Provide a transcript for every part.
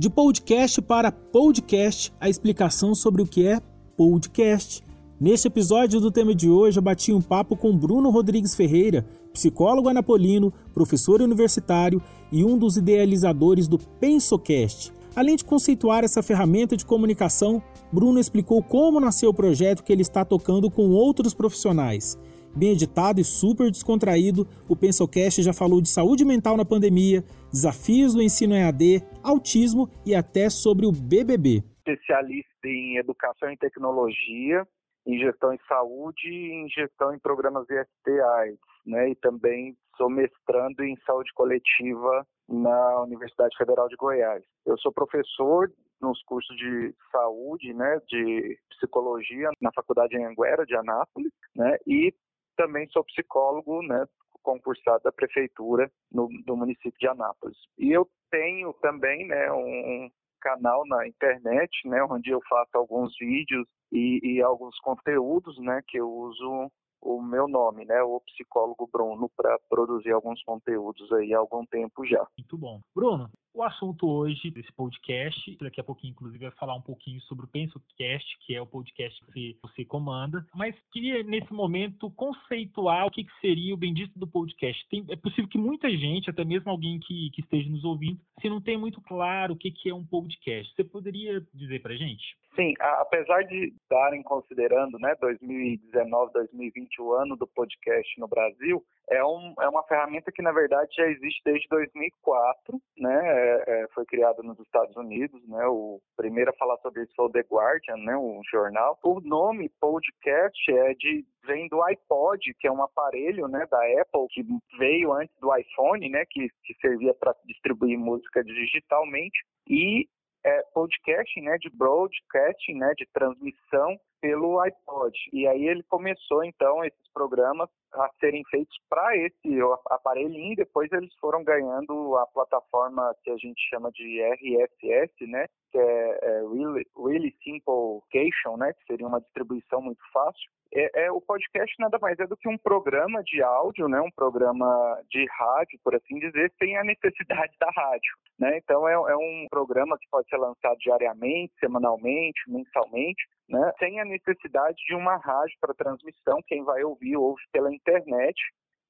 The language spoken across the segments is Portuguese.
De podcast para podcast, a explicação sobre o que é podcast. Neste episódio do tema de hoje, eu bati um papo com Bruno Rodrigues Ferreira, psicólogo anapolino, professor universitário e um dos idealizadores do PensoCast. Além de conceituar essa ferramenta de comunicação, Bruno explicou como nasceu o projeto que ele está tocando com outros profissionais. Bem editado e super descontraído, o Pencilcast já falou de saúde mental na pandemia, desafios do ensino EAD, autismo e até sobre o BBB. Especialista em educação e tecnologia, em gestão em saúde e em gestão em programas IST-AIDS, né? E também sou mestrando em saúde coletiva na Universidade Federal de Goiás. Eu sou professor nos cursos de saúde, né, de psicologia na Faculdade Anguera de Anápolis, né, e também sou psicólogo, né, concursado da prefeitura no, do município de Anápolis. E eu tenho também, né, um canal na internet, né, onde eu faço alguns vídeos e, e alguns conteúdos, né, que eu uso o meu nome, né, o psicólogo Bruno, para produzir alguns conteúdos aí há algum tempo já. Muito bom. Bruno, o assunto hoje desse podcast, daqui a pouquinho, inclusive, vai falar um pouquinho sobre o PensoCast, que é o podcast que você comanda, mas queria, nesse momento, conceituar o que, seria o bendito do podcast. Tem, é possível que muita gente, até mesmo alguém que, que esteja nos ouvindo, se não tem muito claro o que, que é um podcast. Você poderia dizer para gente? Sim, apesar de estarem considerando né, 2019, 2020 o ano do podcast no Brasil, é, um, é uma ferramenta que, na verdade, já existe desde 2004, né? É, é, foi criada nos Estados Unidos, né? O primeiro a falar sobre isso foi o The Guardian, né? O jornal. O nome podcast é de vem do iPod, que é um aparelho, né, da Apple que veio antes do iPhone, né, que, que servia para distribuir música digitalmente e é, podcasting, né, de broadcasting, né, de transmissão pelo iPod. E aí ele começou então esses programas a serem feitos para esse aparelhinho, depois eles foram ganhando a plataforma que a gente chama de RSS, né, que é, é really, really Simple Cation, né, que seria uma distribuição muito fácil. É, é, o podcast nada mais é do que um programa de áudio, né, um programa de rádio, por assim dizer, sem a necessidade da rádio. Né? Então é, é um programa que pode ser lançado diariamente, semanalmente, mensalmente, né, sem a necessidade de uma rádio para transmissão. Quem vai ouvir, ouve pela internet,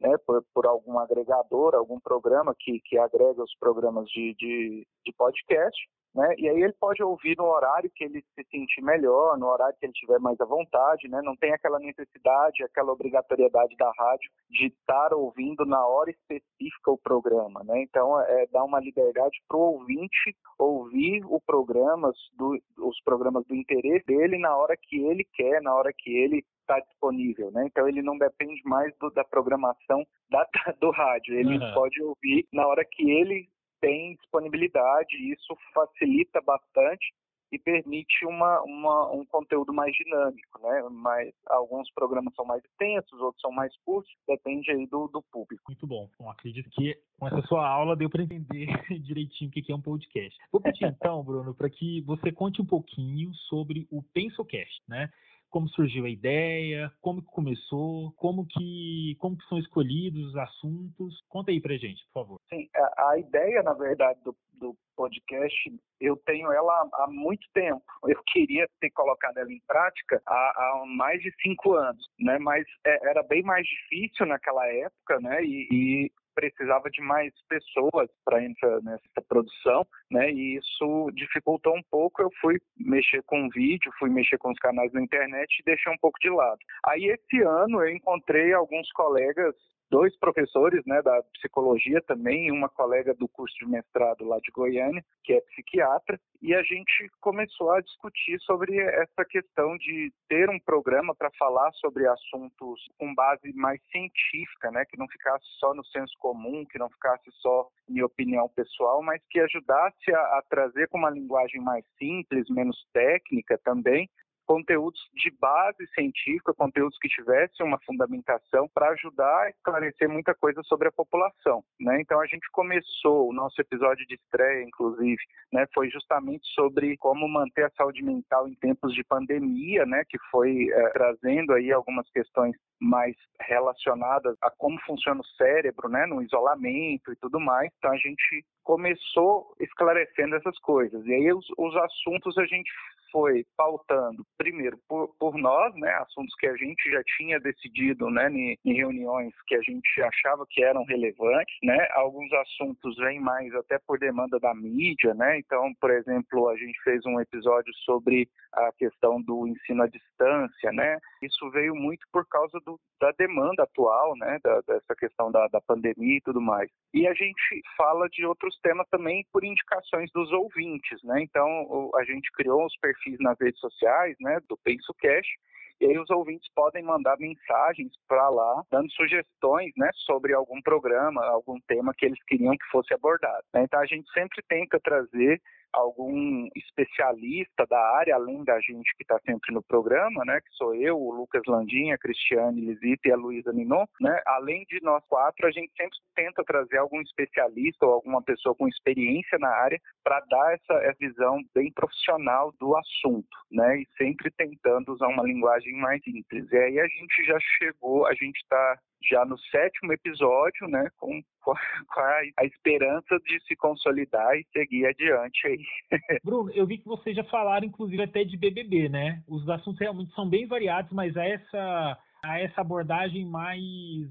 né, por, por, algum agregador, algum programa que, que agrega os programas de, de, de podcast. Né? E aí ele pode ouvir no horário que ele se sentir melhor, no horário que ele tiver mais à vontade, né? Não tem aquela necessidade, aquela obrigatoriedade da rádio de estar ouvindo na hora específica o programa, né? Então é dá uma liberdade para o ouvinte ouvir o programas do, os programas do interesse dele na hora que ele quer, na hora que ele está disponível, né? Então ele não depende mais do, da programação da, do rádio, ele uhum. pode ouvir na hora que ele tem disponibilidade e isso facilita bastante e permite uma, uma, um conteúdo mais dinâmico, né? Mas alguns programas são mais extensos, outros são mais curtos, depende aí do, do público. Muito bom. Bom, acredito que com essa sua aula deu para entender direitinho o que é um podcast. Vou pedir então, Bruno, para que você conte um pouquinho sobre o PensoCast, né? Como surgiu a ideia, como que começou, como que, como que são escolhidos os assuntos. Conta aí pra gente, por favor. Sim, a, a ideia, na verdade, do, do podcast, eu tenho ela há muito tempo. Eu queria ter colocado ela em prática há, há mais de cinco anos, né? Mas é, era bem mais difícil naquela época, né? E, e precisava de mais pessoas para entrar nessa produção, né? E isso dificultou um pouco. Eu fui mexer com vídeo, fui mexer com os canais na internet e deixei um pouco de lado. Aí esse ano eu encontrei alguns colegas dois professores né, da psicologia também, uma colega do curso de mestrado lá de Goiânia, que é psiquiatra, e a gente começou a discutir sobre essa questão de ter um programa para falar sobre assuntos com base mais científica, né, que não ficasse só no senso comum, que não ficasse só em opinião pessoal, mas que ajudasse a, a trazer com uma linguagem mais simples, menos técnica também, conteúdos de base científica, conteúdos que tivessem uma fundamentação para ajudar a esclarecer muita coisa sobre a população. Né? Então a gente começou o nosso episódio de estreia, inclusive, né, foi justamente sobre como manter a saúde mental em tempos de pandemia, né, que foi é, trazendo aí algumas questões mais relacionadas a como funciona o cérebro, né, no isolamento e tudo mais. Então a gente começou esclarecendo essas coisas. E aí os, os assuntos a gente foi pautando, primeiro, por, por, nós, né, assuntos que a gente já tinha decidido, né, em, em, reuniões que a gente achava que eram relevantes, né, alguns assuntos vêm mais até por demanda da mídia, né, então, por exemplo, a gente fez um episódio sobre a questão do ensino à distância, né, isso veio muito por causa do, da demanda atual, né, da, dessa questão da, da pandemia e tudo mais. E a gente fala de outros temas também por indicações dos ouvintes, né? Então a gente criou os perfis nas redes sociais, né, do Penso Cash, e aí os ouvintes podem mandar mensagens para lá, dando sugestões, né, sobre algum programa, algum tema que eles queriam que fosse abordado. Né? Então a gente sempre tenta trazer algum especialista da área, além da gente que está sempre no programa, né, que sou eu, o Lucas Landinha, a Cristiane Lisita e a Luísa Minon, né, além de nós quatro, a gente sempre tenta trazer algum especialista ou alguma pessoa com experiência na área para dar essa, essa, visão bem profissional do assunto, né, e sempre tentando usar uma linguagem mais simples. E aí a gente já chegou, a gente está já no sétimo episódio, né, com, com, a, a, esperança de se consolidar e seguir adiante aí. Bruno, eu vi que vocês já falaram, inclusive, até de BBB, né? Os assuntos realmente são bem variados, mas essa, a essa abordagem mais,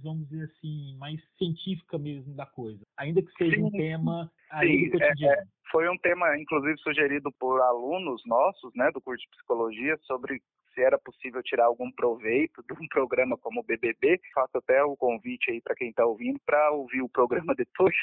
vamos dizer assim, mais científica mesmo da coisa, ainda que seja sim, um tema aí sim, cotidiano. É, é, foi um tema, inclusive, sugerido por alunos nossos, né, do curso de psicologia, sobre se era possível tirar algum proveito de um programa como o BBB. Faço até o convite aí para quem está ouvindo para ouvir o programa depois.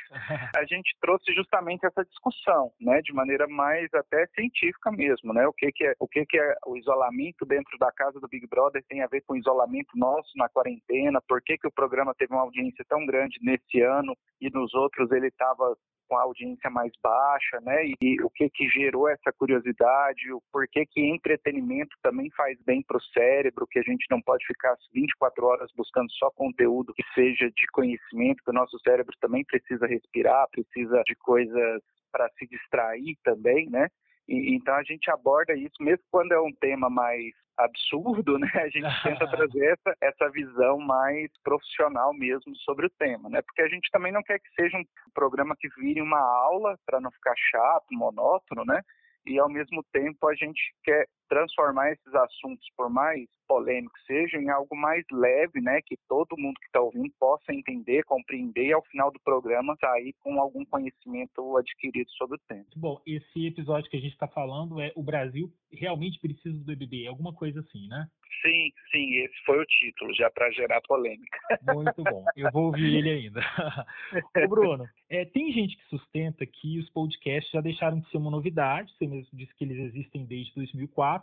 A gente trouxe justamente essa discussão, né, de maneira mais até científica mesmo, né? O que que é o que que é o isolamento dentro da casa do Big Brother tem a ver com o isolamento nosso na quarentena? Por que que o programa teve uma audiência tão grande nesse ano e nos outros ele estava com a audiência mais baixa, né? E, o que que gerou essa curiosidade, o porquê que entretenimento também faz bem para o cérebro, que a gente não pode ficar 24 horas buscando só conteúdo que seja de conhecimento, que o nosso cérebro também precisa respirar, precisa de coisas para se distrair também, né? E, então a gente aborda isso, mesmo quando é um tema mais absurdo, né? A gente tenta trazer essa, essa visão mais profissional mesmo sobre o tema, né? Porque a gente também não quer que seja um programa que vire uma aula para não ficar chato, monótono, né? E ao mesmo tempo a gente quer transformar esses assuntos, por mais polêmicos sejam, em algo mais leve, né, que todo mundo que está ouvindo possa entender, compreender e ao final do programa sair com algum conhecimento adquirido sobre o tema. Bom, esse episódio que a gente está falando é o Brasil realmente precisa do BBB, alguma coisa assim, né? Sim, sim, esse foi o título, já para gerar polêmica. Muito bom, eu vou ouvir ele ainda. Ô Bruno, é, tem gente que sustenta que os podcasts já deixaram de ser uma novidade, você mesmo disse que eles existem desde 2004,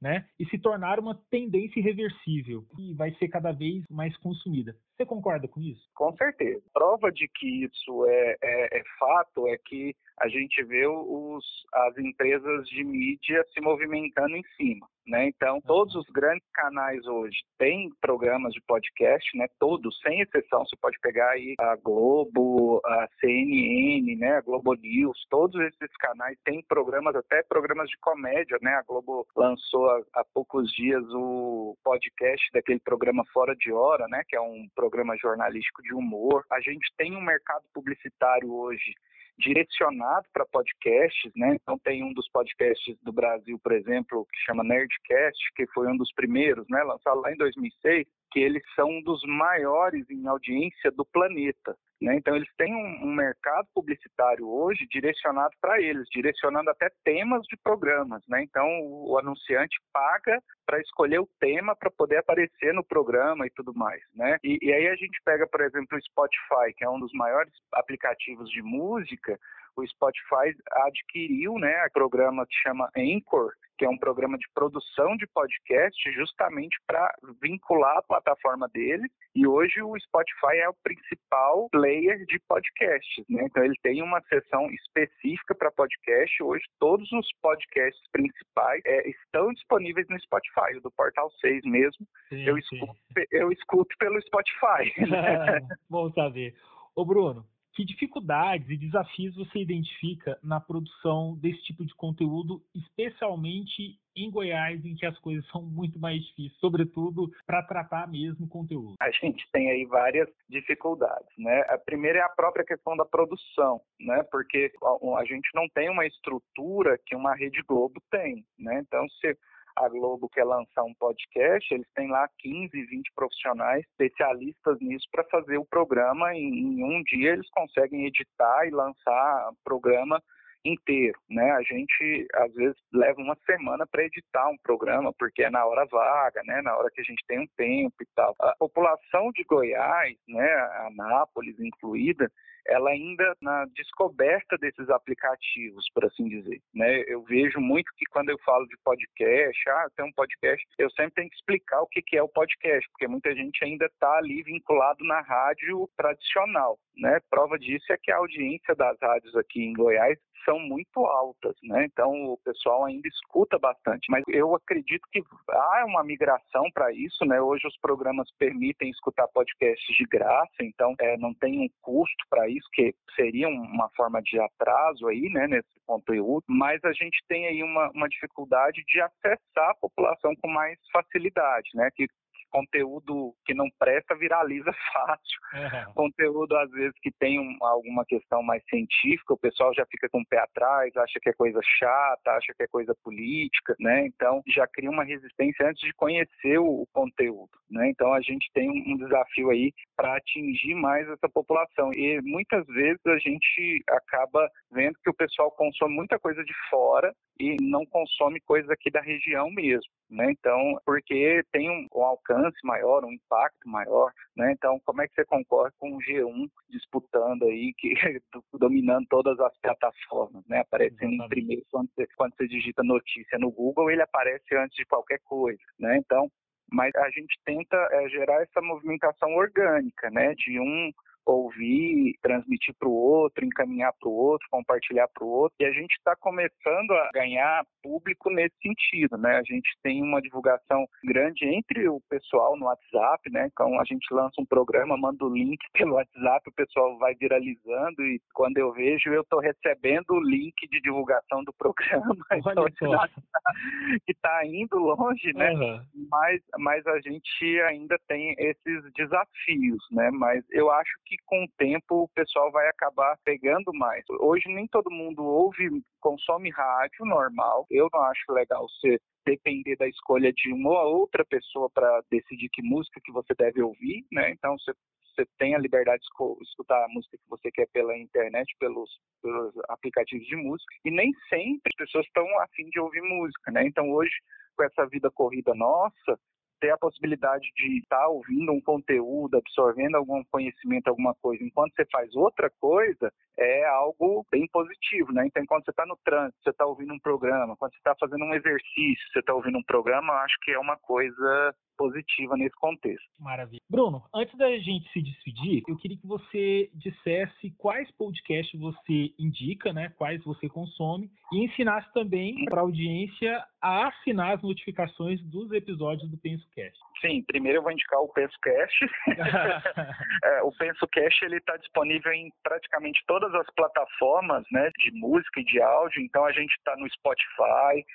né, e se tornar uma tendência irreversível e vai ser cada vez mais consumida. Você concorda com isso? Com certeza. Prova de que isso é, é, é fato é que a gente vê os, as empresas de mídia se movimentando em cima. Né? Então, todos os grandes canais hoje têm programas de podcast, né? Todos, sem exceção. Você pode pegar aí a Globo, a CNN, né? A Globo News, todos esses canais têm programas, até programas de comédia, né? A Globo lançou há, há poucos dias o podcast daquele programa Fora de Hora, né? Que é um programa jornalístico de humor. A gente tem um mercado publicitário hoje direcionado para podcasts, né? Então tem um dos podcasts do Brasil, por exemplo, que chama Nerdcast, que foi um dos primeiros, né, lançado lá em 2006, que eles são um dos maiores em audiência do planeta. Né? Então, eles têm um, um mercado publicitário hoje direcionado para eles, direcionando até temas de programas. Né? Então, o, o anunciante paga para escolher o tema para poder aparecer no programa e tudo mais. Né? E, e aí a gente pega, por exemplo, o Spotify, que é um dos maiores aplicativos de música, o Spotify adquiriu né, um programa que chama Anchor, que é um programa de produção de podcast justamente para vincular a plataforma dele. E hoje o Spotify é o principal player de podcasts. Né? Então ele tem uma seção específica para podcast. Hoje todos os podcasts principais é, estão disponíveis no Spotify, o do Portal 6 mesmo. Sim, eu, escuto, eu escuto pelo Spotify. Bom saber. Ô Bruno, que dificuldades e desafios você identifica na produção desse tipo de conteúdo, especialmente em Goiás, em que as coisas são muito mais difíceis, sobretudo para tratar mesmo conteúdo? A gente tem aí várias dificuldades, né? A primeira é a própria questão da produção, né? Porque a gente não tem uma estrutura que uma Rede Globo tem, né? Então, se a Globo quer lançar um podcast, eles têm lá 15, 20 profissionais especialistas nisso para fazer o programa. Em, em um dia eles conseguem editar e lançar o programa inteiro, né? A gente às vezes leva uma semana para editar um programa porque é na hora vaga, né? Na hora que a gente tem um tempo e tal. A população de Goiás, né? Anápolis incluída, ela ainda na descoberta desses aplicativos, por assim dizer. Né? Eu vejo muito que quando eu falo de podcast, ah, tem um podcast, eu sempre tenho que explicar o que é o podcast, porque muita gente ainda está ali vinculado na rádio tradicional. Né? Prova disso é que a audiência das rádios aqui em Goiás são muito altas, né? Então o pessoal ainda escuta bastante, mas eu acredito que há uma migração para isso, né? Hoje os programas permitem escutar podcasts de graça, então é, não tem um custo para isso, que seria uma forma de atraso aí, né? Nesse conteúdo, mas a gente tem aí uma, uma dificuldade de acessar a população com mais facilidade, né? Que conteúdo que não presta viraliza fácil. Uhum. Conteúdo, às vezes, que tem um, alguma questão mais científica, o pessoal já fica com o pé atrás, acha que é coisa chata, acha que é coisa política, né? Então, já cria uma resistência antes de conhecer o, o conteúdo, né? Então, a gente tem um, um desafio aí para atingir mais essa população. E muitas vezes a gente acaba vendo que o pessoal consome muita coisa de fora e não consome coisas aqui da região mesmo, né? Então, porque tem um, um, alcance maior, um impacto maior, né? Então, como é que você concorre com o G1 disputando aí, que dominando todas as plataformas, né? Aparecendo em primeiro quando você, quando você digita notícia no Google, ele aparece antes de qualquer coisa, né? Então, mas a gente tenta é, gerar essa movimentação orgânica, né? De um ouvir, transmitir para o outro, encaminhar para o outro, compartilhar para o outro. E a gente está começando a ganhar público nesse sentido, né? A gente tem uma divulgação grande entre o pessoal no WhatsApp, né? Então a gente lança um programa, manda o link pelo WhatsApp, o pessoal vai viralizando e quando eu vejo eu estou recebendo o link de divulgação do programa. Olha então, que está indo longe, né? Uhum. Mas, mas a gente ainda tem esses desafios, né? Mas eu acho que com o tempo o pessoal vai acabar pegando mais. Hoje nem todo mundo ouve, consome rádio normal. Eu não acho legal você depender da escolha de uma ou outra pessoa para decidir que música que você deve ouvir, né? Então você você tem a liberdade de escutar a música que você quer pela internet, pelos, pelos aplicativos de música, e nem sempre as pessoas estão afim de ouvir música, né? Então hoje, com essa vida corrida nossa, ter a possibilidade de estar tá ouvindo um conteúdo, absorvendo algum conhecimento, alguma coisa, enquanto você faz outra coisa, é algo bem positivo, né? Então, quando você está no trânsito, você está ouvindo um programa, quando você está fazendo um exercício, você está ouvindo um programa, acho que é uma coisa positiva nesse contexto. Maravilha. Bruno, antes da gente se despedir, eu queria que você dissesse quais podcasts você indica, né? Quais você consome e ensinasse também para a audiência a assinar as notificações dos episódios do PensoCast. Sim, primeiro eu vou indicar o PensoCast. é, o PensoCast ele está disponível em praticamente todas as plataformas, né, de música e de áudio. Então a gente está no Spotify,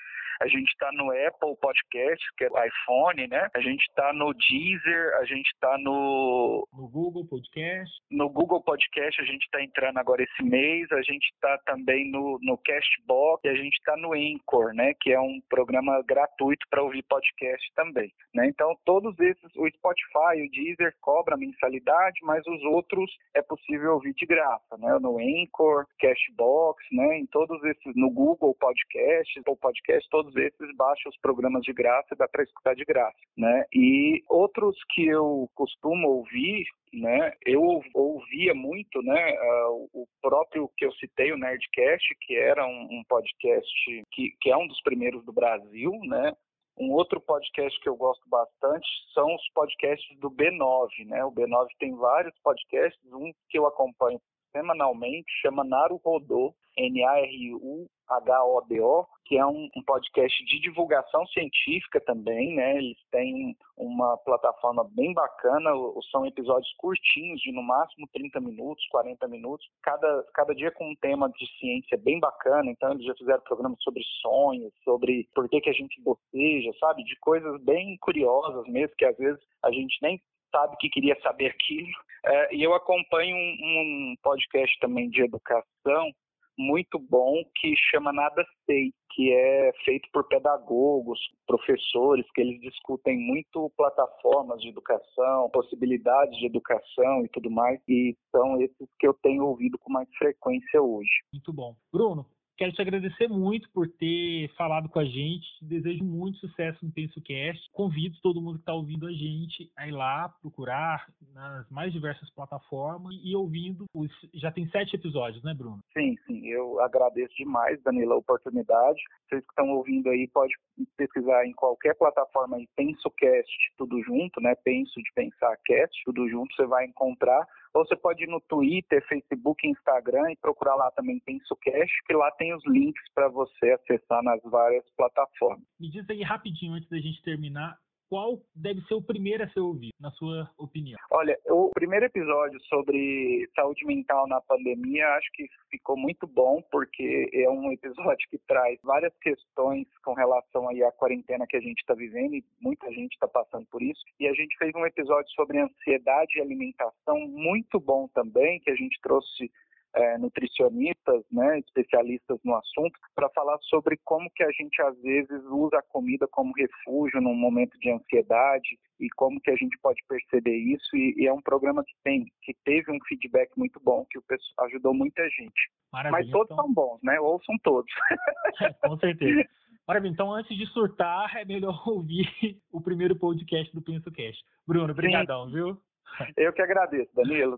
a gente está no Apple Podcast, que é o iPhone, né? A gente está no Deezer, a gente está no... No Google Podcast. No Google Podcast a gente está entrando agora esse mês, a gente está também no, no Castbox e a gente está no Anchor, né? Que é um programa gratuito para ouvir podcast também, né? Então, todos esses, o Spotify, o Deezer cobra mensalidade, mas os outros é possível ouvir de graça, né? No Anchor, Cashbox, né? Em todos esses, no Google Podcast, o Podcast, todos todos esses baixa os programas de graça e dá para escutar de graça, né? E outros que eu costumo ouvir, né? Eu ouvia muito, né? Uh, o próprio que eu citei, o Nerdcast, que era um, podcast que, que é um dos primeiros do Brasil, né? Um outro podcast que eu gosto bastante são os podcasts do B9, né? O B9 tem vários podcasts, um que eu acompanho semanalmente, chama Naru Rodô, N-A-R-U HODO, que é um, um, podcast de divulgação científica também, né? Eles têm uma plataforma bem bacana, são episódios curtinhos, de no máximo 30 minutos, 40 minutos, cada, cada dia com um tema de ciência bem bacana, então eles já fizeram programas sobre sonhos, sobre por que, que a gente boceja, sabe? De coisas bem curiosas mesmo, que às vezes a gente nem sabe que queria saber aquilo. É, e eu acompanho um, um podcast também de educação, muito bom que chama Nada Sei, que é feito por pedagogos, professores, que eles discutem muito plataformas de educação, possibilidades de educação e tudo mais, e são esses que eu tenho ouvido com mais frequência hoje. Muito bom. Bruno, Quero te agradecer muito por ter falado com a gente. Desejo muito sucesso no PensoCast. Convido todo mundo que está ouvindo a gente a ir lá procurar nas mais diversas plataformas e ouvindo. Os... Já tem sete episódios, né, Bruno? Sim, sim. Eu agradeço demais, Danila, a oportunidade. Vocês que estão ouvindo aí, pode pesquisar em qualquer plataforma aí, PensoCast, tudo junto, né? Penso de pensar cast, tudo junto, você vai encontrar ou você pode ir no Twitter, Facebook, Instagram e procurar lá também PensoCast, que lá tem os links para você acessar nas várias plataformas. Me diz aí rapidinho, antes da gente terminar, qual deve ser o primeiro a ser ouvido, na sua opinião? Olha, o primeiro episódio sobre saúde mental na pandemia acho que ficou muito bom, porque é um episódio que traz várias questões com relação aí à quarentena que a gente está vivendo e muita gente está passando por isso. E a gente fez um episódio sobre ansiedade e alimentação muito bom também, que a gente trouxe é, nutricionistas, né, especialistas no assunto, para falar sobre como que a gente às vezes usa a comida como refúgio num momento de ansiedade e como que a gente pode perceber isso. E, e é um programa que tem, que teve um feedback muito bom, que o pessoal ajudou muita gente. Maravilha, Mas todos então... são bons, né? Ouçam todos. Com certeza. Maravilha, então antes de surtar, é melhor ouvir o primeiro podcast do PensoCast. Bruno, obrigadão, viu? Eu que agradeço, Danilo.